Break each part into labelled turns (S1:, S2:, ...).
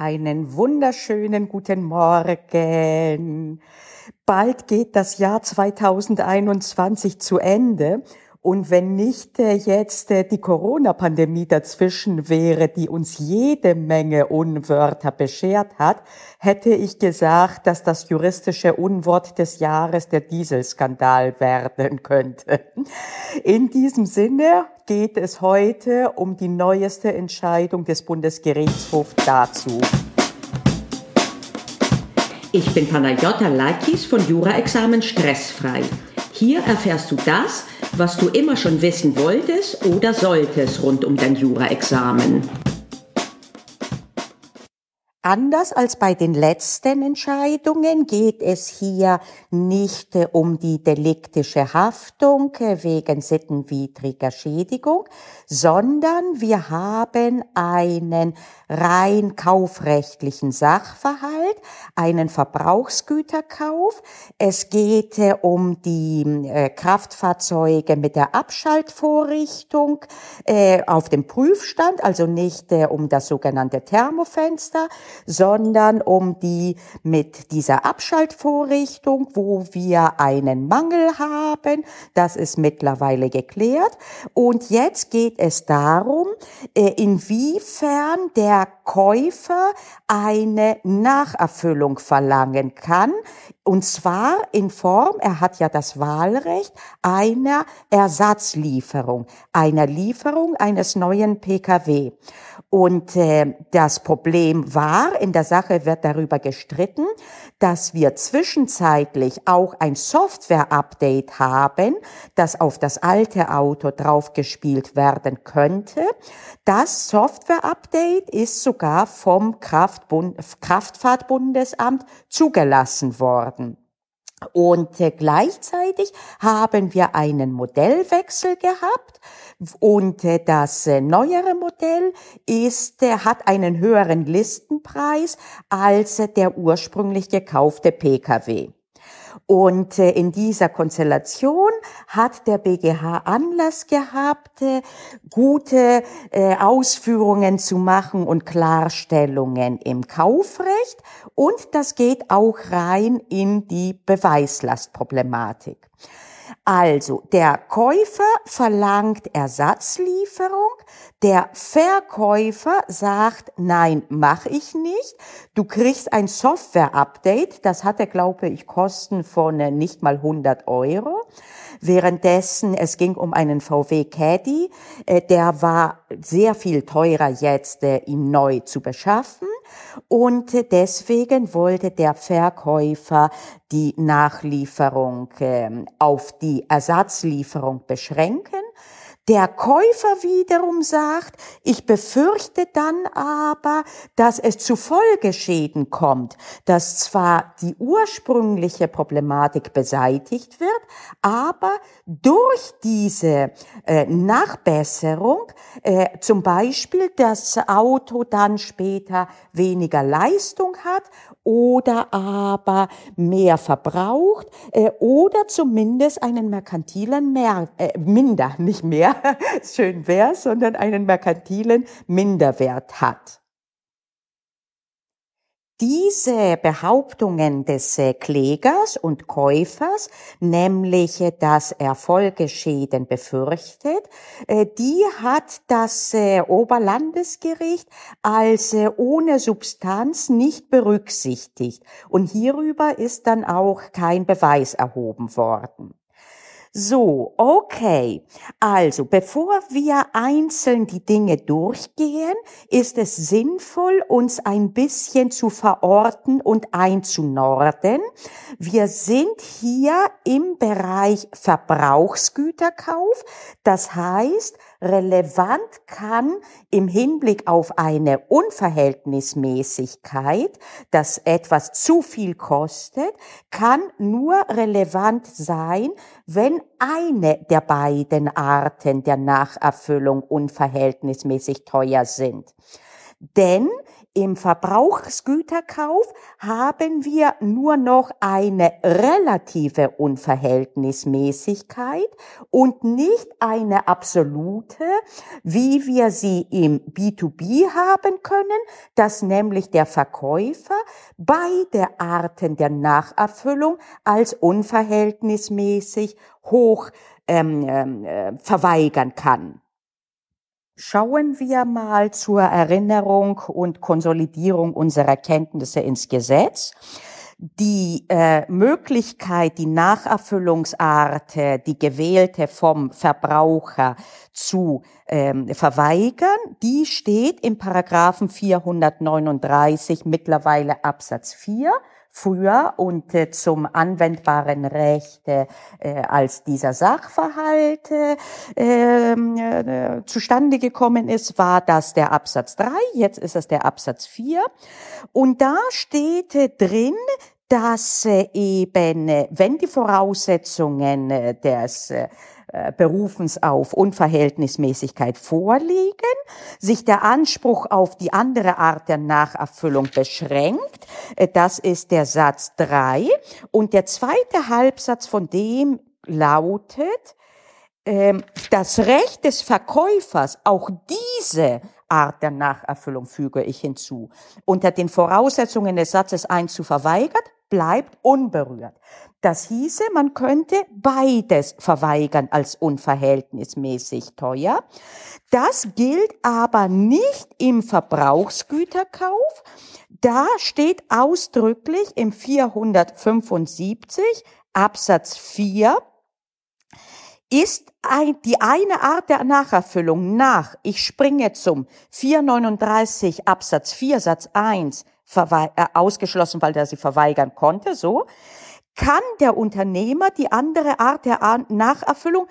S1: Einen wunderschönen guten Morgen. Bald geht das Jahr 2021 zu Ende und wenn nicht äh, jetzt äh, die Corona-Pandemie dazwischen wäre, die uns jede Menge Unwörter beschert hat, hätte ich gesagt, dass das juristische Unwort des Jahres der Dieselskandal werden könnte. In diesem Sinne geht es heute um die neueste Entscheidung des Bundesgerichtshofs dazu.
S2: Ich bin Panayota Lakis von Jura-Examen Stressfrei. Hier erfährst du das, was du immer schon wissen wolltest oder solltest rund um dein Jura-Examen.
S1: Anders als bei den letzten Entscheidungen geht es hier nicht äh, um die deliktische Haftung äh, wegen sittenwidriger Schädigung, sondern wir haben einen rein kaufrechtlichen Sachverhalt, einen Verbrauchsgüterkauf. Es geht äh, um die Kraftfahrzeuge mit der Abschaltvorrichtung auf dem Prüfstand, also nicht um das sogenannte Thermofenster, sondern um die mit dieser Abschaltvorrichtung, wo wir einen Mangel haben. Das ist mittlerweile geklärt. Und jetzt geht es darum, äh, inwiefern der Käufer eine Nacherfüllung verlangen kann. Und zwar in Form, er hat ja das Wahlrecht, einer Ersatzlieferung, einer Lieferung eines neuen Pkw. Und äh, das Problem war, in der Sache wird darüber gestritten, dass wir zwischenzeitlich auch ein Software-Update haben, das auf das alte Auto draufgespielt werden könnte. Das Software-Update ist sogar vom Kraftbund Kraftfahrtbundesamt zugelassen worden. Und äh, gleichzeitig haben wir einen Modellwechsel gehabt und äh, das äh, neuere Modell ist, hat einen höheren Listenpreis als der ursprünglich gekaufte Pkw. Und äh, in dieser Konstellation hat der BGH Anlass gehabt, äh, gute äh, Ausführungen zu machen und Klarstellungen im Kaufrecht. Und das geht auch rein in die Beweislastproblematik. Also, der Käufer verlangt Ersatzlieferung, der Verkäufer sagt, nein, mache ich nicht. Du kriegst ein Software-Update, das hatte, glaube ich, Kosten von äh, nicht mal 100 Euro. Währenddessen, es ging um einen VW Caddy, äh, der war sehr viel teurer jetzt, äh, ihn neu zu beschaffen. Und deswegen wollte der Verkäufer die Nachlieferung ähm, auf die Ersatzlieferung beschränken. Der Käufer wiederum sagt, ich befürchte dann aber, dass es zu Folgeschäden kommt, dass zwar die ursprüngliche Problematik beseitigt wird, aber durch diese äh, Nachbesserung, äh, zum Beispiel das Auto dann später weniger Leistung hat oder aber mehr verbraucht äh, oder zumindest einen merkantilen mehr, äh, minder, nicht mehr, schön wäre, sondern einen merkantilen Minderwert hat. Diese Behauptungen des äh, Klägers und Käufers, nämlich äh, dass er Folgeschäden befürchtet, äh, die hat das Oberlandesgericht als ohne Substanz nicht berücksichtigt. Und hierüber ist dann auch kein Beweis erhoben worden. So, okay. Also, bevor wir einzeln die Dinge durchgehen, ist es sinnvoll, uns ein bisschen zu verorten und einzunorden. Wir sind hier im Bereich Verbrauchsgüterkauf. Das heißt, relevant kann im Hinblick auf eine Unverhältnismäßigkeit, dass etwas zu viel kostet, kann nur relevant sein, wenn eine der beiden Arten der Nacherfüllung unverhältnismäßig teuer sind. Denn Im Verbrauchsgüterkauf haben wir nur noch eine relative Unverhältnismäßigkeit und nicht eine absolute, wie wir sie im B2B haben können, dass nämlich der Verkäufer beide Arten der Nacherfüllung als unverhältnismäßig hoch ähm, ähm äh, verweigern kann. Schauen wir mal zur Erinnerung und Konsolidierung unserer Kenntnisse ins Gesetz. Die äh, Möglichkeit, die Nacherfüllungsart, äh, die gewählte vom Verbraucher zu ähm, verweigern, die steht im Paragraphen 439 mittlerweile Absatz 4 früher und äh, zum anwendbaren Recht äh, als dieser Sachverhalt äh, ähm, äh, zustande gekommen ist, war das der Absatz 3, jetzt ist es der Absatz 4. Und da steht äh, drin, dass äh, eben, wenn die Voraussetzungen des äh, Berufens auf Unverhältnismäßigkeit vorliegen, sich der Anspruch auf die andere Art der Nacherfüllung beschränkt. Äh, das ist der Satz drei Und der zweite Halbsatz von dem lautet, ähm, das Recht des Verkäufers, auch diese Art der Nacherfüllung füge ich hinzu, unter den Voraussetzungen des Satzes 1 zu verweigert, bleibt unberührt. Das hieße, man könnte beides verweigern als unverhältnismäßig teuer. Das gilt aber nicht im Verbrauchsgüterkauf. Da steht ausdrücklich im 475 Absatz 4, ist ein, die eine Art der Nacherfüllung nach, ich springe zum 439 Absatz 4 Satz 1 äh, ausgeschlossen, weil er sie verweigern konnte, so, kann der Unternehmer die andere Art der Nacherfüllung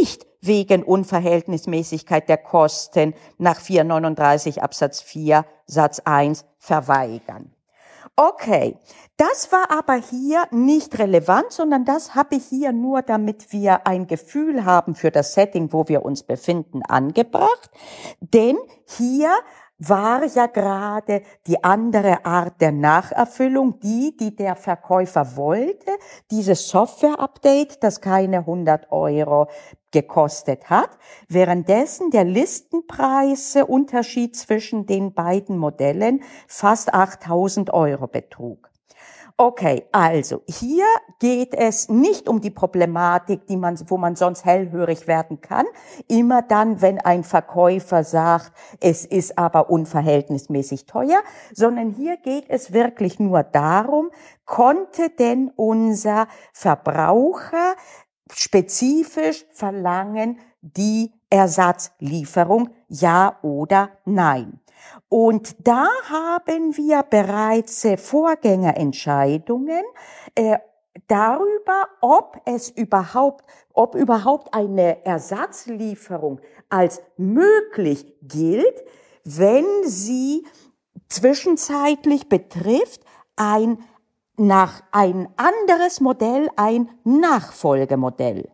S1: nicht wegen Unverhältnismäßigkeit der Kosten nach 439 Absatz 4 Satz 1 verweigern. Okay, das war aber hier nicht relevant, sondern das habe ich hier nur, damit wir ein Gefühl haben für das Setting, wo wir uns befinden, angebracht. Denn hier war ja gerade die andere Art der Nacherfüllung, die, die der Verkäufer wollte, dieses Software-Update, das keine 100 Euro gekostet hat, währenddessen der Listenpreisunterschied zwischen den beiden Modellen fast 8000 Euro betrug. Okay, also hier geht es nicht um die Problematik, die man, wo man sonst hellhörig werden kann. Immer dann, wenn ein Verkäufer sagt, es ist aber unverhältnismäßig teuer, sondern hier geht es wirklich nur darum, konnte denn unser Verbraucher spezifisch verlangen die Ersatzlieferung, ja oder nein. Und da haben wir bereits äh, Vorgängerentscheidungen äh, darüber, ob es überhaupt, ob überhaupt eine Ersatzlieferung als möglich gilt, wenn sie zwischenzeitlich betrifft ein nach ein anderes Modell, ein Nachfolgemodell.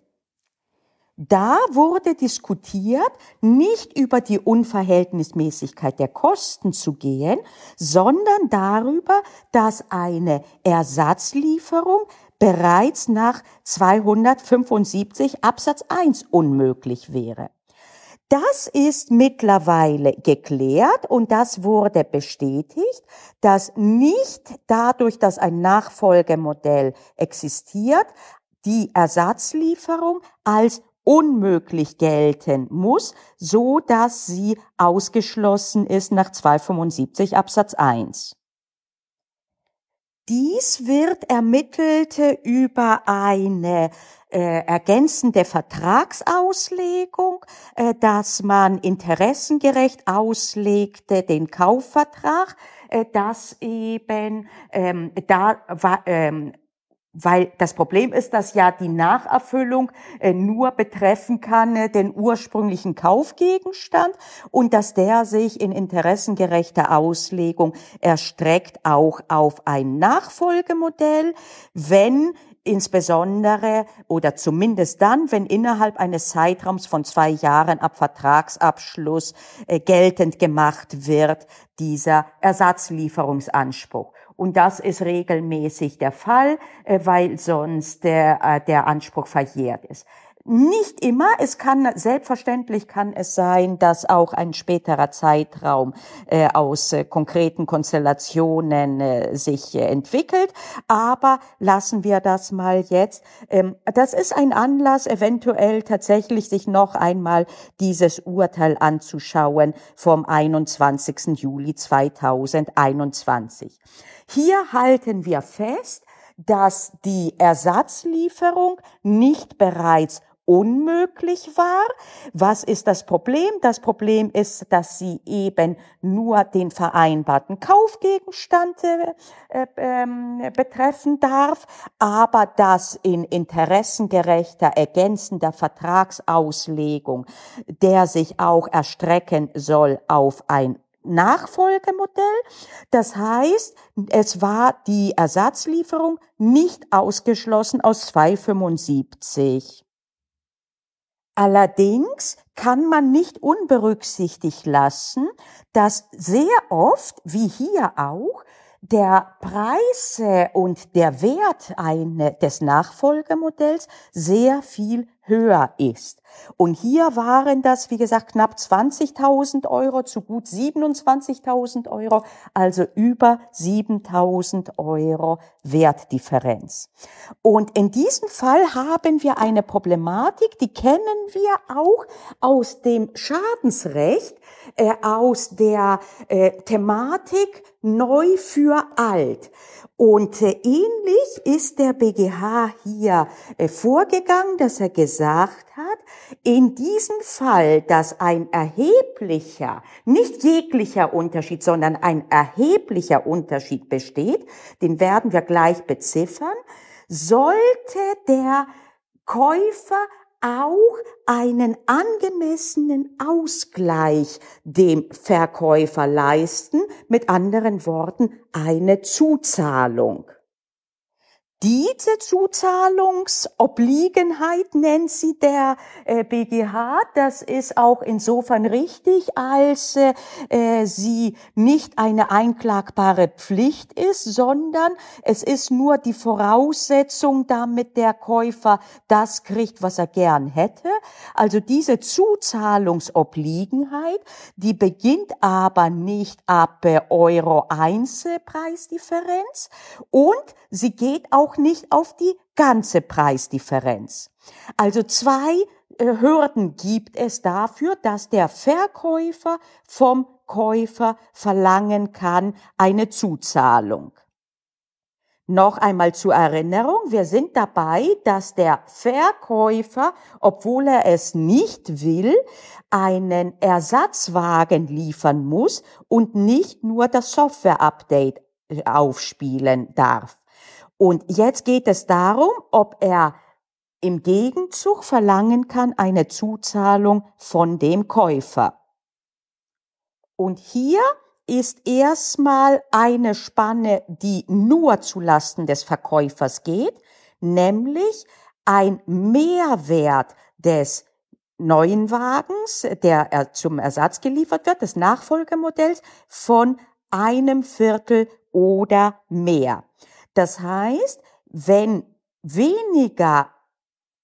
S1: Da wurde diskutiert, nicht über die Unverhältnismäßigkeit der Kosten zu gehen, sondern darüber, dass eine Ersatzlieferung bereits nach 275 Absatz 1 unmöglich wäre. Das ist mittlerweile geklärt und das wurde bestätigt, dass nicht dadurch, dass ein Nachfolgemodell existiert, die Ersatzlieferung als unmöglich gelten muss, so dass sie ausgeschlossen ist nach 275 Absatz 1. Dies wird ermittelt über eine äh, ergänzende Vertragsauslegung, äh, dass man interessengerecht auslegte den Kaufvertrag, äh, dass eben ähm, da ähm, weil das Problem ist, dass ja die Nacherfüllung äh, nur betreffen kann äh, den ursprünglichen Kaufgegenstand und dass der sich in interessengerechter Auslegung erstreckt auch auf ein Nachfolgemodell, wenn insbesondere oder zumindest dann, wenn innerhalb eines Zeitraums von zwei Jahren ab Vertragsabschluss äh, geltend gemacht wird, dieser Ersatzlieferungsanspruch. Und das ist regelmäßig der Fall, äh, weil sonst der, äh, der Anspruch verjährt ist. Nicht immer. Es kann selbstverständlich kann es sein, dass auch ein späterer Zeitraum äh, aus äh, konkreten Konstellationen äh, sich äh, entwickelt. Aber lassen wir das mal jetzt. Ähm, das ist ein Anlass, eventuell tatsächlich sich noch einmal dieses Urteil anzuschauen vom 21. Juli 2021. Hier halten wir fest, dass die Ersatzlieferung nicht bereits unmöglich war. Was ist das Problem? Das Problem ist, dass sie eben nur den vereinbarten Kaufgegenstand äh, äh, betreffen darf, aber dass in interessengerechter ergänzender Vertragsauslegung, der sich auch erstrecken soll auf ein Nachfolgemodell. Das heißt, es war die Ersatzlieferung nicht ausgeschlossen aus 275. Allerdings kann man nicht unberücksichtigt lassen, dass sehr oft, wie hier auch, der Preis und der Wert eine, des Nachfolgemodells sehr viel höher ist. Und hier waren das, wie gesagt, knapp 20.000 Euro zu gut 27.000 Euro, also über 7.000 Euro Wertdifferenz. Und in diesem Fall haben wir eine Problematik, die kennen wir auch aus dem Schadensrecht, äh, aus der äh, Thematik neu für alt. Und äh, ähnlich ist der BGH hier äh, vorgegangen, dass er gesagt hat, in diesem Fall, dass ein erheblicher, nicht jeglicher Unterschied, sondern ein erheblicher Unterschied besteht, den werden wir gleich beziffern, sollte der Käufer auch einen angemessenen Ausgleich dem Verkäufer leisten, mit anderen Worten eine Zuzahlung. Diese Zuzahlungsobliegenheit nennt sie der äh, BGH. Das ist auch insofern richtig, als äh, äh, sie nicht eine einklagbare Pflicht ist, sondern es ist nur die Voraussetzung, damit der Käufer das kriegt, was er gern hätte. Also diese Zuzahlungsobliegenheit, die beginnt aber nicht ab äh, Euro 1 Preisdifferenz und sie geht auch auch nicht auf die ganze Preisdifferenz. Also zwei äh, Hürden gibt es dafür, dass der Verkäufer vom Käufer verlangen kann eine Zuzahlung. Noch einmal zur Erinnerung, wir sind dabei, dass der Verkäufer, obwohl er es nicht will, einen Ersatzwagen liefern muss und nicht nur das Software-Update äh, aufspielen darf. Und jetzt geht es darum, ob er im Gegenzug verlangen kann eine Zuzahlung von dem Käufer. Und hier ist erstmal eine Spanne, die nur zulasten des Verkäufers geht, nämlich ein Mehrwert des neuen Wagens, der zum Ersatz geliefert wird, des Nachfolgemodells von einem Viertel oder mehr. Das heißt, wenn weniger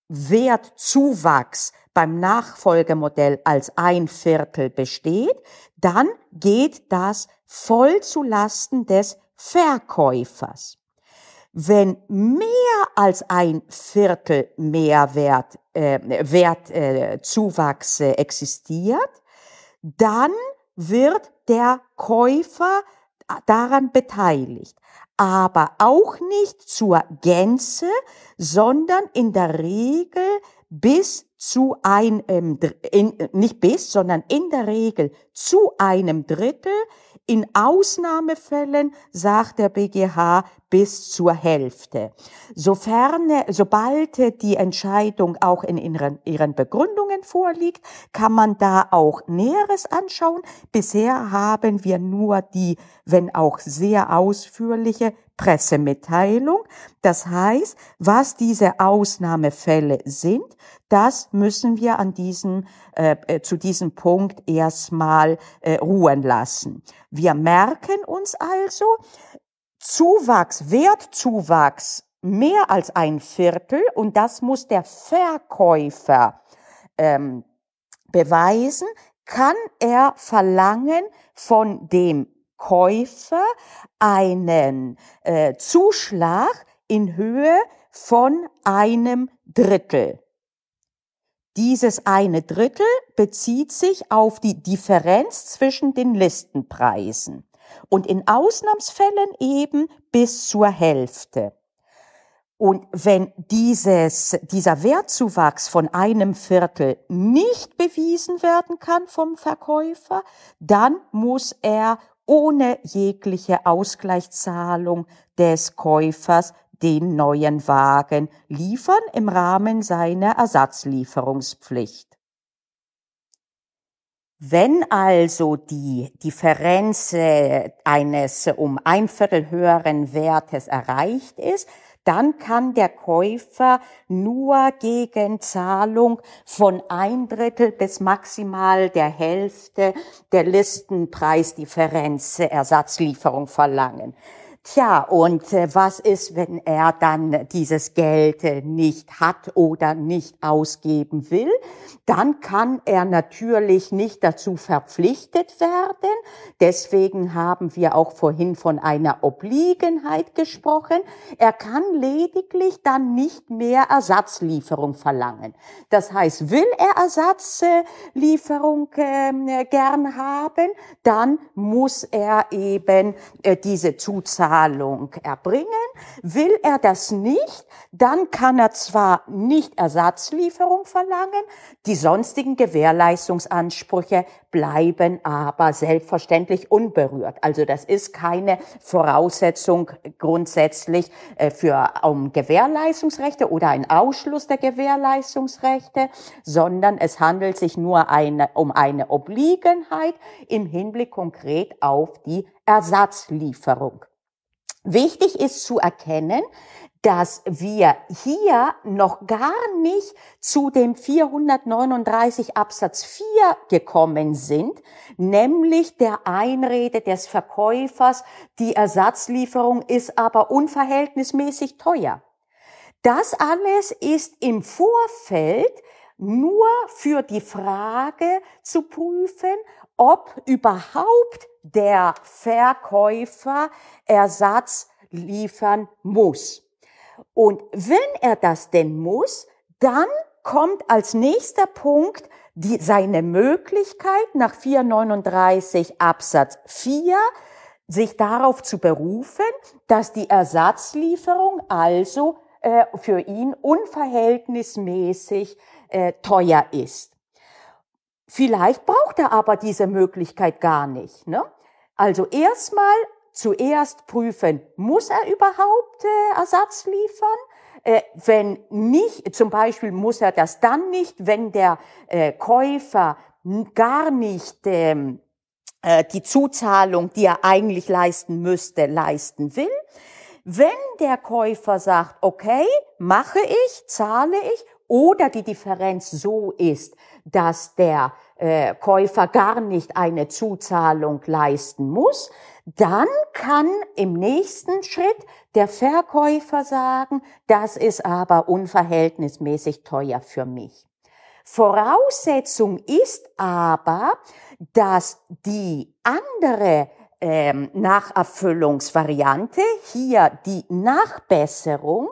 S1: Wertzuwachs beim Nachfolgemodell als ein Viertel besteht, dann geht das voll zu Lasten des Verkäufers. Wenn mehr als ein Viertel Mehrwert, äh, Wertzuwachs äh, existiert, dann wird der Käufer daran beteiligt aber auch nicht zur Gänze, sondern in der Regel bis zu einem, in, nicht bis, sondern in der Regel zu einem Drittel. In Ausnahmefällen, sagt der BGH, bis zur Hälfte. Sofern, sobald die Entscheidung auch in ihren, ihren Begründungen vorliegt, kann man da auch Näheres anschauen. Bisher haben wir nur die, wenn auch sehr ausführliche Pressemitteilung. Das heißt, was diese Ausnahmefälle sind, das müssen wir an diesem, äh, äh, zu diesem Punkt erstmal äh, ruhen lassen. Wir merken uns also, Zuwachs, Wertzuwachs mehr als ein Viertel und das muss der Verkäufer ähm, beweisen, kann er verlangen von dem Käufer einen äh, Zuschlag in Höhe von einem Drittel. Dieses eine Drittel bezieht sich auf die Differenz zwischen den Listenpreisen und in Ausnahmsfällen eben bis zur Hälfte. Und wenn dieses, dieser Wertzuwachs von einem Viertel nicht bewiesen werden kann vom Verkäufer, dann muss er ohne jegliche Ausgleichszahlung des Käufers den neuen Wagen liefern im Rahmen seiner Ersatzlieferungspflicht. Wenn also die Differenz eines um ein Viertel höheren Wertes erreicht ist, dann kann der Käufer nur gegen Zahlung von ein Drittel bis maximal der Hälfte der Listenpreisdifferenz Ersatzlieferung verlangen. Tja, und äh, was ist, wenn er dann dieses Geld äh, nicht hat oder nicht ausgeben will? Dann kann er natürlich nicht dazu verpflichtet werden. Deswegen haben wir auch vorhin von einer Obliegenheit gesprochen. Er kann lediglich dann nicht mehr Ersatzlieferung verlangen. Das heißt, will er Ersatzlieferung äh, gern haben, dann muss er eben äh, diese Zuzahlung Zahlung erbringen. Will er das nicht, dann kann er zwar nicht Ersatzlieferung verlangen, die sonstigen Gewährleistungsansprüche bleiben aber selbstverständlich unberührt. Also das ist keine Voraussetzung grundsätzlich äh, für um Gewährleistungsrechte oder ein Ausschluss der Gewährleistungsrechte, sondern es handelt sich nur eine, um eine Obliegenheit im Hinblick konkret auf die Ersatzlieferung. Wichtig ist zu erkennen, dass wir hier noch gar nicht zu dem 439 Absatz 4 gekommen sind, nämlich der Einrede des Verkäufers, die Ersatzlieferung ist aber unverhältnismäßig teuer. Das alles ist im Vorfeld nur für die Frage zu prüfen, ob überhaupt der Verkäufer Ersatz liefern muss. Und wenn er das denn muss, dann kommt als nächster Punkt die, seine Möglichkeit nach 439 Absatz 4 sich darauf zu berufen, dass die Ersatzlieferung also äh, für ihn unverhältnismäßig äh, teuer ist. Vielleicht braucht er aber diese Möglichkeit gar nicht. Ne? Also erstmal zuerst prüfen, muss er überhaupt äh, Ersatz liefern? Äh, wenn nicht, zum Beispiel muss er das dann nicht, wenn der äh, Käufer gar nicht ähm, äh, die Zuzahlung, die er eigentlich leisten müsste, leisten will. Wenn der Käufer sagt, okay, mache ich, zahle ich oder die Differenz so ist, dass der äh, Käufer gar nicht eine Zuzahlung leisten muss, dann kann im nächsten Schritt der Verkäufer sagen, das ist aber unverhältnismäßig teuer für mich. Voraussetzung ist aber, dass die andere ähm, Nacherfüllungsvariante, hier die Nachbesserung,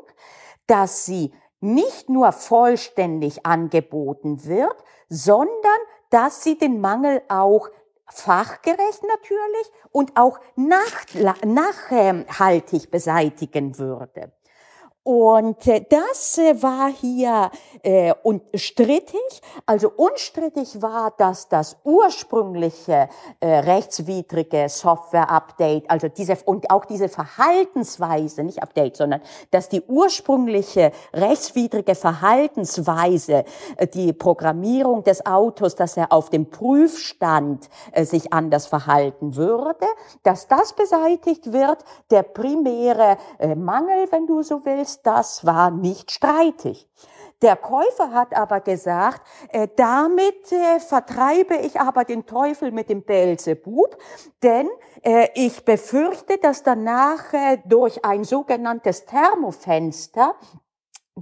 S1: dass sie nicht nur vollständig angeboten wird, sondern dass sie den Mangel auch fachgerecht natürlich und auch nach, nachhaltig beseitigen würde. Und äh, das äh, war hier äh, und strittig. Also unstrittig war, dass das ursprüngliche äh, rechtswidrige Software-Update, also diese und auch diese Verhaltensweise, nicht Update, sondern dass die ursprüngliche rechtswidrige Verhaltensweise, äh, die Programmierung des Autos, dass er auf dem Prüfstand äh, sich anders verhalten würde, dass das beseitigt wird. Der primäre äh, Mangel, wenn du so willst, das war nicht streitig. Der Käufer hat aber gesagt, äh, damit äh, vertreibe ich aber den Teufel mit dem Belzebub, denn äh, ich befürchte, dass danach äh, durch ein sogenanntes Thermofenster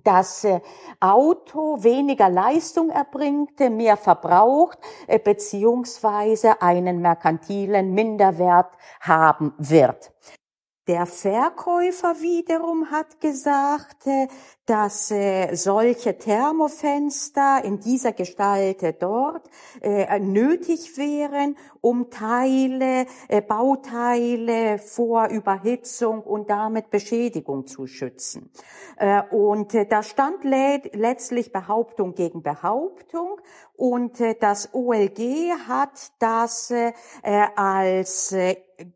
S1: das äh, Auto weniger Leistung erbringt, mehr verbraucht, äh, beziehungsweise einen merkantilen Minderwert haben wird. Der Verkäufer wiederum hat gesagt, äh, dass äh, solche Thermofenster in dieser Gestalt dort äh, nötig wären, um Teile, Bauteile vor Überhitzung und damit Beschädigung zu schützen. Und da stand letztlich Behauptung gegen Behauptung und das OLG hat das als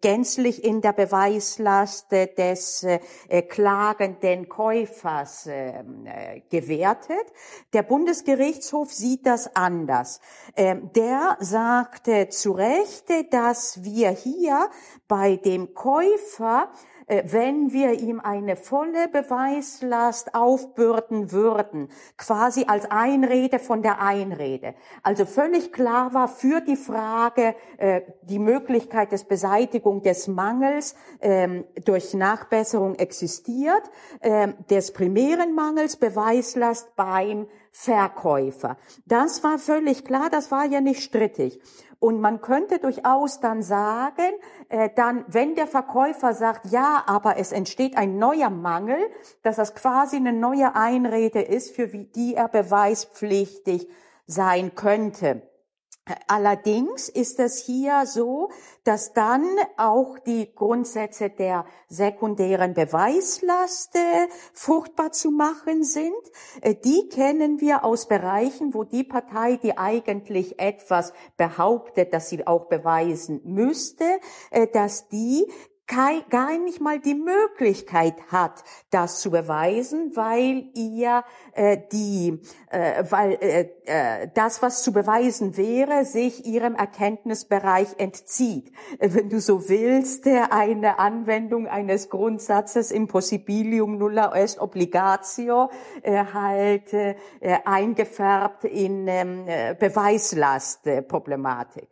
S1: gänzlich in der Beweislast des äh, klagenden Käufers ähm, äh, gewertet. Der Bundesgerichtshof sieht das anders. Ähm, der sagte zu Recht, dass wir hier bei dem Käufer wenn wir ihm eine volle Beweislast aufbürden würden, quasi als Einrede von der Einrede. Also völlig klar war für die Frage äh, die Möglichkeit des Beseitigung des Mangels ähm, durch Nachbesserung existiert, ähm, des primären Mangels Beweislast beim Verkäufer. Das war völlig klar, das war ja nicht strittig. Und man könnte durchaus dann sagen, äh, dann, wenn der Verkäufer sagt, ja, aber es entsteht ein neuer Mangel, dass das quasi eine neue Einrede ist, für die er beweispflichtig sein könnte. Allerdings ist es hier so, dass dann auch die Grundsätze der sekundären Beweislast äh, fruchtbar zu machen sind. Äh, die kennen wir aus Bereichen, wo die Partei, die eigentlich etwas behauptet, dass sie auch beweisen müsste, äh, dass die gar nicht mal die Möglichkeit hat, das zu beweisen, weil ihr äh, die, äh, weil äh, äh, das, was zu beweisen wäre, sich ihrem Erkenntnisbereich entzieht. Äh, wenn du so willst, äh, eine Anwendung eines Grundsatzes impossibilium nulla est obligatio äh, halt äh, eingefärbt in ähm, Beweislastproblematik.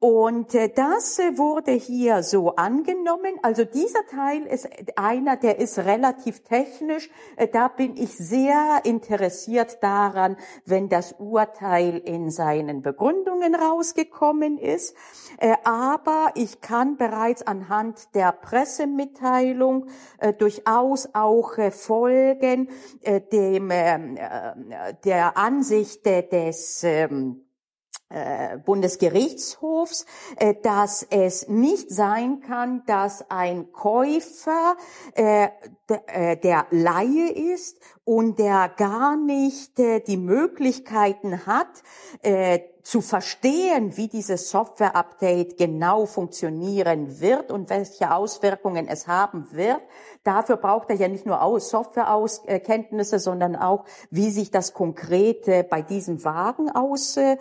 S1: Und äh, das äh, wurde hier so angenommen. Also dieser Teil ist einer, der ist relativ technisch. Äh, da bin ich sehr interessiert daran, wenn das Urteil in seinen Begründungen rausgekommen ist. Aber ich kann bereits anhand der Pressemitteilung durchaus auch folgen dem ähm, der Ansicht des ähm, äh, Bundesgerichtshofs, äh, dass es nicht sein kann, dass ein Käufer äh, der Laie ist und der gar nicht die Möglichkeiten hat, zu verstehen, wie dieses Software-Update genau funktionieren wird und welche Auswirkungen es haben wird, Dafür braucht er ja nicht nur Softwarekenntnisse, sondern auch, wie sich das konkret bei diesem Wagen aus, äh,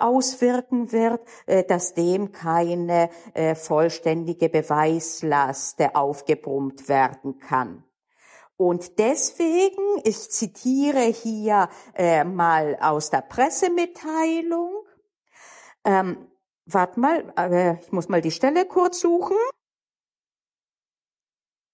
S1: auswirken wird, äh, dass dem keine äh, vollständige Beweislast aufgebrummt werden kann. Und deswegen, ich zitiere hier äh, mal aus der Pressemitteilung, ähm, warte mal, äh, ich muss mal die Stelle kurz suchen.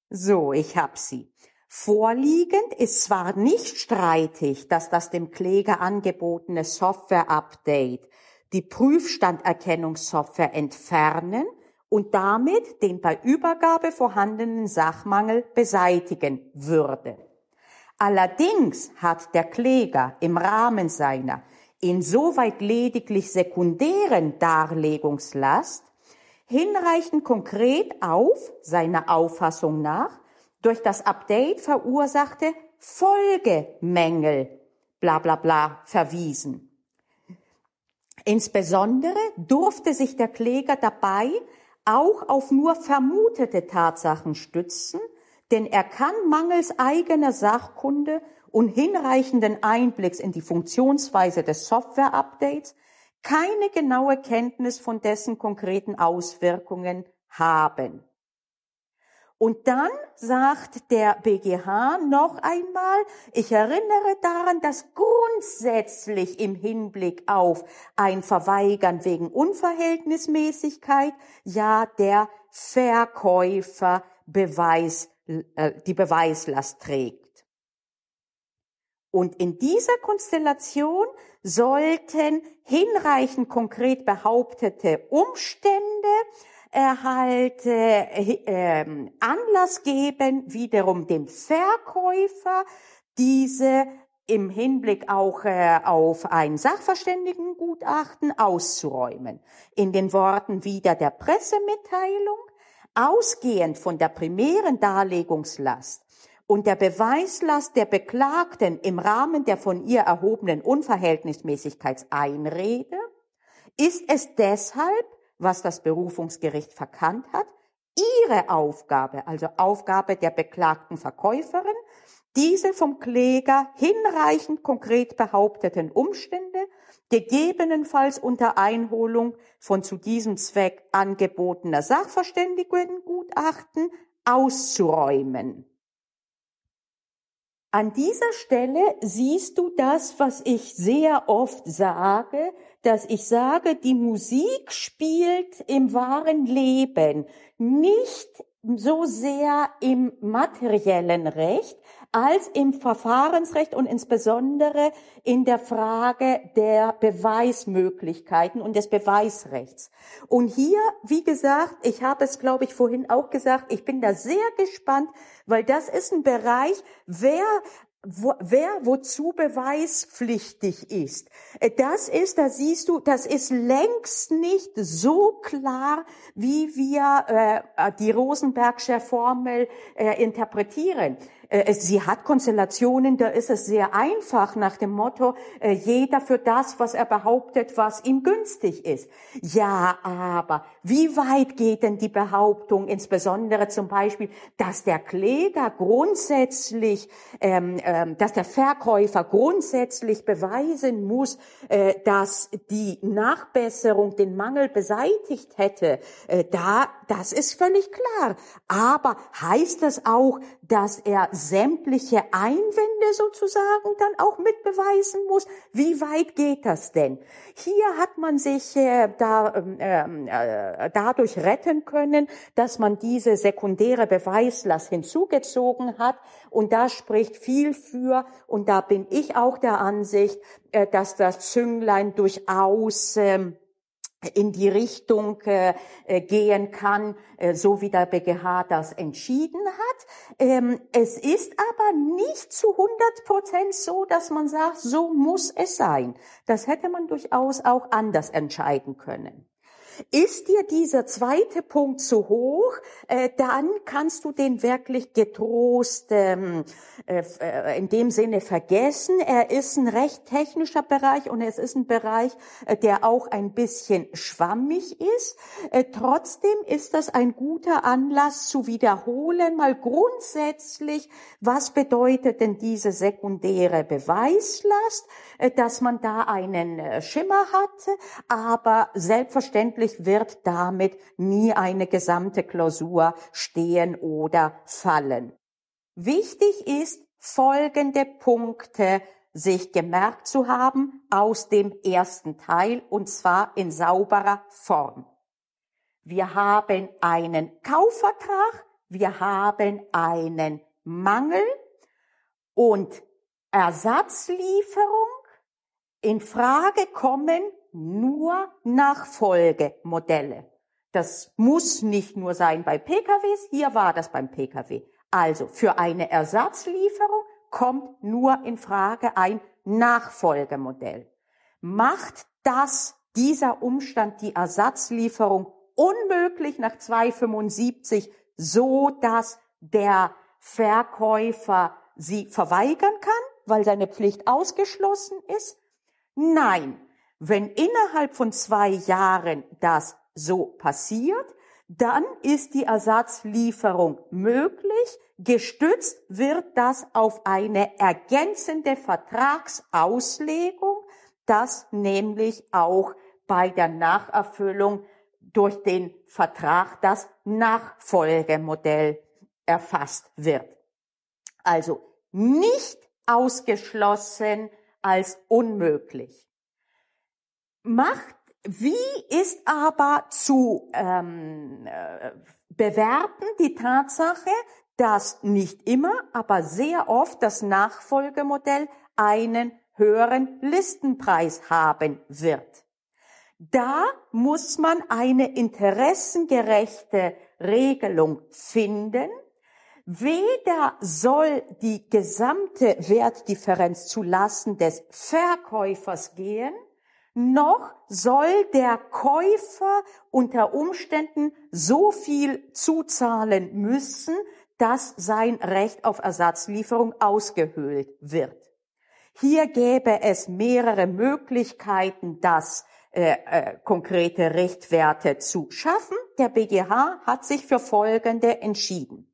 S1: So, ich hab sie. Vorliegend ist zwar nicht streitig, dass das dem Kläger angebotene Software-Update die Prüfstanderkennungssoftware entfernen und damit den bei Übergabe vorhandenen Sachmangel beseitigen würde. Allerdings hat der Kläger im Rahmen seiner insoweit lediglich sekundären Darlegungslast hinreichend konkret auf, seiner Auffassung nach, durch das Update verursachte Folgemängel, bla bla bla, verwiesen. Insbesondere durfte sich der Kläger dabei auch auf nur vermutete Tatsachen stützen, denn er kann mangels eigener Sachkunde und hinreichenden Einblicks in die Funktionsweise des Software-Updates keine genaue Kenntnis von dessen konkreten Auswirkungen haben. Und dann sagt der BGH noch einmal, ich erinnere daran, dass grundsätzlich im Hinblick auf ein Verweigern wegen Unverhältnismäßigkeit ja der Verkäufer Beweis, äh, die Beweislast trägt. Und in dieser Konstellation sollten hinreichend konkret behauptete Umstände halt äh, äh, Anlass geben, wiederum dem Verkäufer diese im Hinblick auch äh, auf ein Sachverständigengutachten auszuräumen. In den Worten wieder der Pressemitteilung, ausgehend von der primären Darlegungslast und der Beweislast der Beklagten im Rahmen der von ihr erhobenen Unverhältnismäßigkeitseinrede, ist es deshalb was das Berufungsgericht verkannt hat, ihre Aufgabe, also Aufgabe der beklagten Verkäuferin, diese vom Kläger hinreichend konkret behaupteten Umstände, gegebenenfalls unter Einholung von zu diesem Zweck angebotener Sachverständigengutachten auszuräumen. An dieser Stelle siehst du das, was ich sehr oft sage, dass ich sage, die Musik spielt im wahren Leben, nicht so sehr im materiellen Recht als im Verfahrensrecht und insbesondere in der Frage der Beweismöglichkeiten und des Beweisrechts. Und hier, wie gesagt, ich habe es, glaube ich, vorhin auch gesagt, ich bin da sehr gespannt, weil das ist ein Bereich, wer wo, wer wozu beweispflichtig ist. Äh, das ist, da siehst du, das ist längst nicht so klar, wie wir äh, die Rosenbergsche Formel äh, interpretieren. Äh, sie hat Konstellationen, da ist es sehr einfach nach dem Motto, äh, jeder für das, was er behauptet, was ihm günstig ist. Ja, aber wie weit geht denn die Behauptung, insbesondere zum Beispiel, dass der Kläger grundsätzlich, ähm, ähm, dass der Verkäufer grundsätzlich beweisen muss, äh, dass die Nachbesserung den Mangel beseitigt hätte, äh, da, das ist völlig klar. Aber heißt das auch, dass er sämtliche Einwände sozusagen dann auch mitbeweisen muss. Wie weit geht das denn? Hier hat man sich äh, da, ähm, ähm, äh, dadurch retten können, dass man diese sekundäre Beweislast hinzugezogen hat. Und da spricht viel für, und da bin ich auch der Ansicht, äh, dass das Zünglein durchaus ähm, in die Richtung äh, äh, gehen kann, äh, so wie der BGH das entschieden hat. Ähm, es ist aber nicht zu 100 Prozent so, dass man sagt, so muss es sein. Das hätte man durchaus auch anders entscheiden können. Ist dir dieser zweite Punkt zu hoch, äh, dann kannst du den wirklich getrost ähm, äh, äh, in dem Sinne vergessen. Er ist ein recht technischer Bereich und es ist ein Bereich, äh, der auch ein bisschen schwammig ist. Äh, trotzdem ist das ein guter Anlass zu wiederholen, mal grundsätzlich, was bedeutet denn diese sekundäre Beweislast, äh, dass man da einen Schimmer hatte, aber selbstverständlich Natürlich wird damit nie eine gesamte Klausur stehen oder fallen. Wichtig ist, folgende Punkte sich gemerkt zu haben aus dem ersten Teil und zwar in sauberer Form. Wir haben einen Kaufvertrag, wir haben einen Mangel und Ersatzlieferung. In Frage kommen nur Nachfolgemodelle. Das muss nicht nur sein bei PKWs, hier war das beim PKW. Also für eine Ersatzlieferung kommt nur in Frage ein Nachfolgemodell. Macht das dieser Umstand die Ersatzlieferung unmöglich nach 275, so dass der Verkäufer sie verweigern kann, weil seine Pflicht ausgeschlossen ist? Nein. Wenn innerhalb von zwei Jahren das so passiert, dann ist die Ersatzlieferung möglich. Gestützt wird das auf eine ergänzende Vertragsauslegung, dass nämlich auch bei der Nacherfüllung durch den Vertrag das Nachfolgemodell erfasst wird. Also nicht ausgeschlossen als unmöglich. Macht wie ist aber zu ähm, äh, bewerten die Tatsache, dass nicht immer, aber sehr oft das Nachfolgemodell einen höheren Listenpreis haben wird. Da muss man eine interessengerechte Regelung finden. Weder soll die gesamte Wertdifferenz zu Lasten des Verkäufers gehen, noch soll der Käufer unter Umständen so viel zuzahlen müssen, dass sein Recht auf Ersatzlieferung ausgehöhlt wird. Hier gäbe es mehrere Möglichkeiten, das äh, äh, konkrete Richtwerte zu schaffen. Der BGH hat sich für folgende entschieden.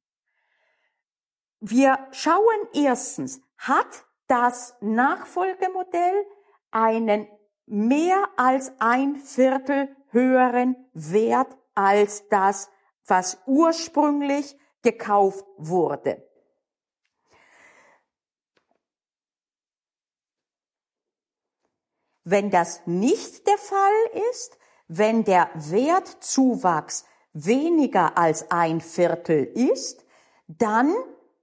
S1: Wir schauen erstens, hat das Nachfolgemodell einen mehr als ein Viertel höheren Wert als das, was ursprünglich gekauft wurde. Wenn das nicht der Fall ist, wenn der Wertzuwachs weniger als ein Viertel ist, dann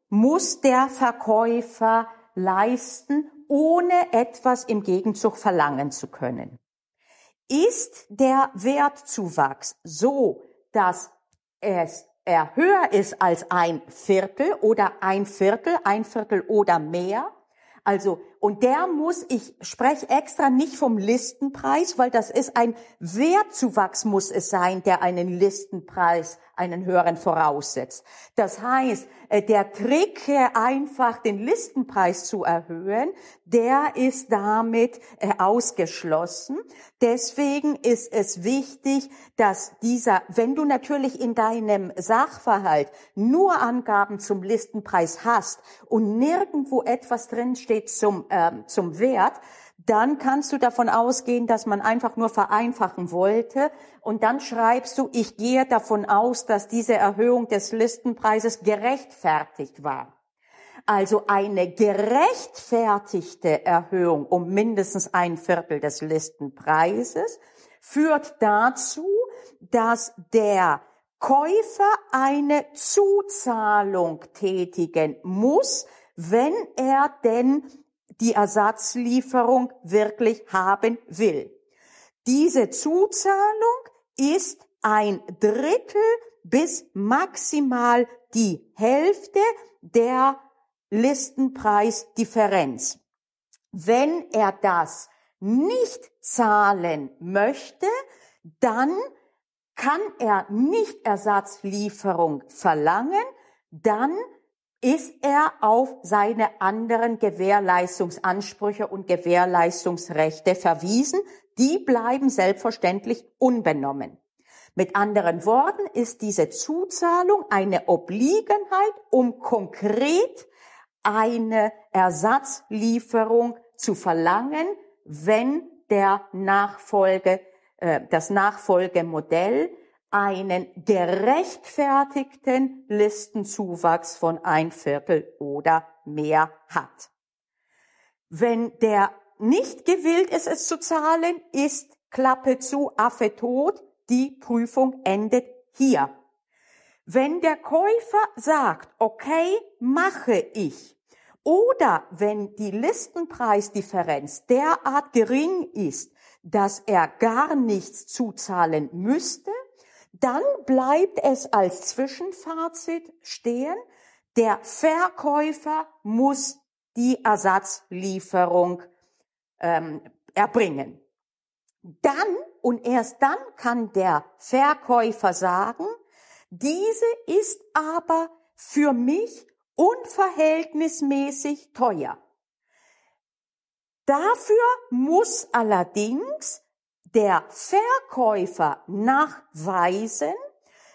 S1: muss der Verkäufer leisten ohne etwas im Gegenzug verlangen zu können. Ist der Wertzuwachs so, dass es er höher ist als ein Viertel oder ein Viertel, ein Viertel oder mehr, also, und der muss, ich spreche extra nicht vom Listenpreis, weil das ist ein Wertzuwachs muss es sein, der einen Listenpreis, einen höheren voraussetzt. Das heißt, äh, der Trick, äh, einfach den Listenpreis zu erhöhen, der ist damit äh, ausgeschlossen. Deswegen ist es wichtig, dass dieser, wenn du natürlich in deinem Sachverhalt nur Angaben zum Listenpreis hast und nirgendwo etwas drinsteht, steht zum, äh, zum Wert, dann kannst du davon ausgehen, dass man einfach nur vereinfachen wollte. Und dann schreibst du, ich gehe davon aus, dass diese Erhöhung des Listenpreises gerechtfertigt war. Also eine gerechtfertigte Erhöhung um mindestens ein Viertel des Listenpreises führt dazu, dass der Käufer eine Zuzahlung tätigen muss, wenn er denn die Ersatzlieferung wirklich haben will. Diese Zuzahlung ist ein Drittel bis maximal die Hälfte der Listenpreisdifferenz. Wenn er das nicht zahlen möchte, dann kann er nicht Ersatzlieferung verlangen, dann ist er auf seine anderen Gewährleistungsansprüche und Gewährleistungsrechte verwiesen. Die bleiben selbstverständlich unbenommen. Mit anderen Worten ist diese Zuzahlung eine Obliegenheit, um konkret eine Ersatzlieferung zu verlangen, wenn der Nachfolge, äh, das Nachfolgemodell einen gerechtfertigten Listenzuwachs von ein Viertel oder mehr hat. Wenn der nicht gewillt ist, es zu zahlen, ist Klappe zu, Affe tot, die Prüfung endet hier. Wenn der Käufer sagt, okay, mache ich, oder wenn die Listenpreisdifferenz derart gering ist, dass er gar nichts zuzahlen müsste, dann bleibt es als Zwischenfazit stehen, der Verkäufer muss die Ersatzlieferung ähm, erbringen. Dann und erst dann kann der Verkäufer sagen, diese ist aber für mich unverhältnismäßig teuer. Dafür muss allerdings der Verkäufer nachweisen,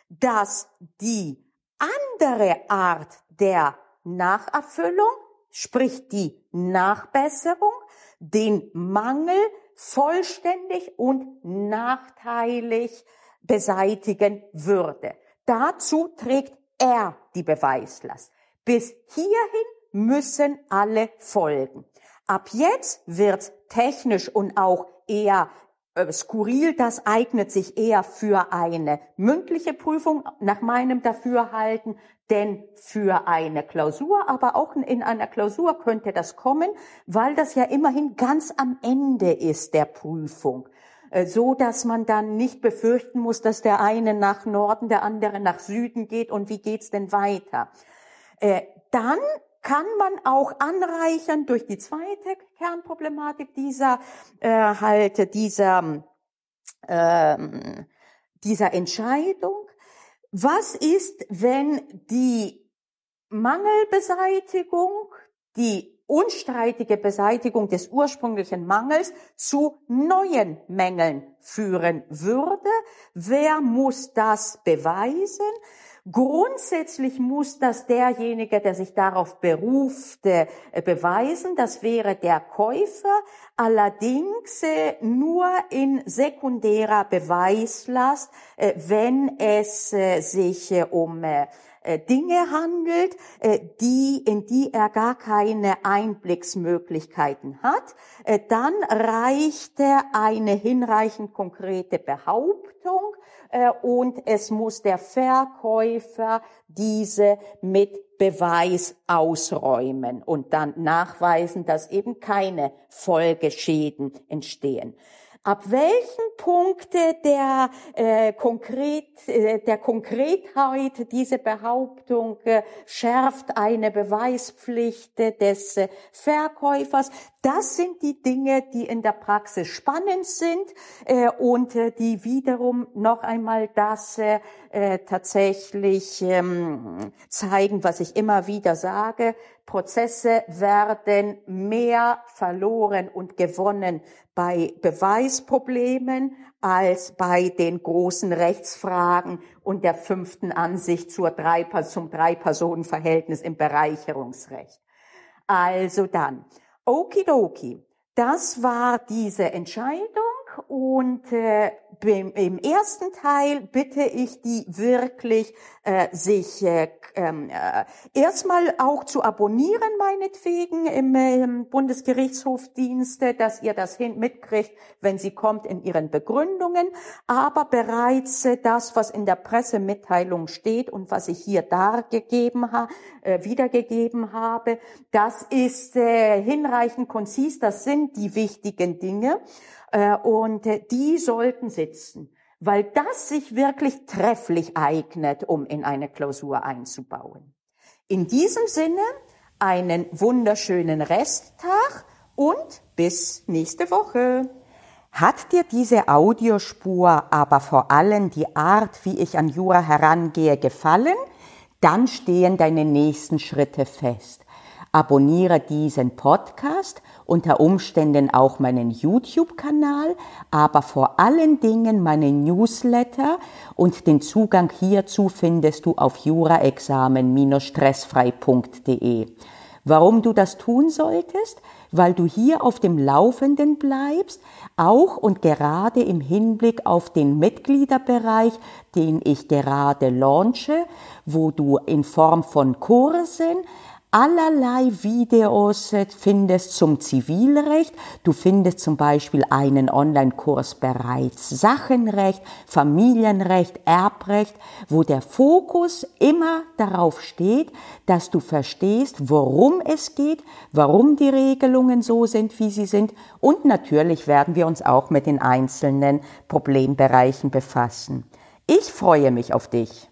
S1: dass die andere Art der Nacherfüllung, sprich die Nachbesserung, den Mangel vollständig und nachteilig beseitigen würde. Dazu trägt er die Beweislast. Bis hierhin müssen alle folgen. Ab jetzt wird technisch und auch eher skurril, das eignet sich eher für eine mündliche Prüfung nach meinem Dafürhalten, denn für eine Klausur, aber auch in einer Klausur könnte das kommen, weil das ja immerhin ganz am Ende ist der Prüfung äh, so dass man dann nicht befürchten muss, dass der eine nach Norden, der andere nach Süden geht und wie geht's denn weiter. Äh, dann kann man auch anreichern durch die zweite Kernproblematik dieser äh, halt dieser ähm, dieser Entscheidung. Was ist, wenn die Mangelbeseitigung, die unstreitige Beseitigung des ursprünglichen Mangels zu neuen Mängeln führen würde? Wer muss das beweisen? Grundsätzlich muss das derjenige, der sich darauf beruft, äh, beweisen. Das wäre der Käufer. Allerdings äh, nur in sekundärer Beweislast, äh, wenn es sich um Dinge handelt, die, in die er gar keine Einblicksmöglichkeiten hat, dann reicht eine hinreichend konkrete Behauptung äh, und es muss der Verkäufer diese mit Beweis ausräumen und dann nachweisen, dass eben keine Folgeschäden entstehen. Ab welchen Punkte der, äh, konkret, äh, der Konkretheit diese Behauptung äh, schärft eine Beweispflicht des äh, Verkäufers? Das sind die Dinge, die in der Praxis spannend sind äh, und äh, die wiederum noch einmal das äh, äh, tatsächlich ähm, zeigen, was ich immer wieder sage. Prozesse werden mehr verloren und gewonnen bei Beweisproblemen als bei den großen Rechtsfragen und der fünften Ansicht zur drei, zum Drei-Personen-Verhältnis im Bereicherungsrecht. Also dann, okidoki, das war diese Entscheidung und äh, im ersten Teil bitte ich die wirklich, äh, sich äh, ähm, äh, erstmal auch zu abonnieren, meinetwegen, im, äh, Bundesgerichtshofdienste, dass ihr das hin mitkriegt, wenn sie kommt in ihren Begründungen, aber bereits äh, das, was in der Pressemitteilung steht und was ich hier dargegeben ha, äh, wiedergegeben habe, das ist äh, hinreichend konzis, das sind die wichtigen Dinge. Äh, und äh, die sollten sitzen, weil das sich wirklich trefflich eignet, um in eine Klausur einzubauen. In diesem Sinne einen wunderschönen Resttag und bis nächste Woche. Hat dir diese Audiospur aber vor allem die Art, wie ich an Jura herangehe, gefallen? Dann stehen deine nächsten Schritte fest. Abonniere diesen Podcast, unter Umständen auch meinen YouTube-Kanal, aber vor allen Dingen meinen Newsletter und den Zugang hierzu findest du auf juraexamen-stressfrei.de. Warum du das tun solltest? Weil du hier auf dem Laufenden bleibst, auch und gerade im Hinblick auf den Mitgliederbereich, den ich gerade launche, wo du in Form von Kursen, allerlei Videos findest zum Zivilrecht. Du findest zum Beispiel einen Online-Kurs bereits Sachenrecht, Familienrecht, Erbrecht, wo der Fokus immer darauf steht, dass du verstehst, worum es geht, warum die Regelungen so sind, wie sie sind. Und natürlich werden wir uns auch mit den einzelnen Problembereichen befassen. Ich freue mich auf dich.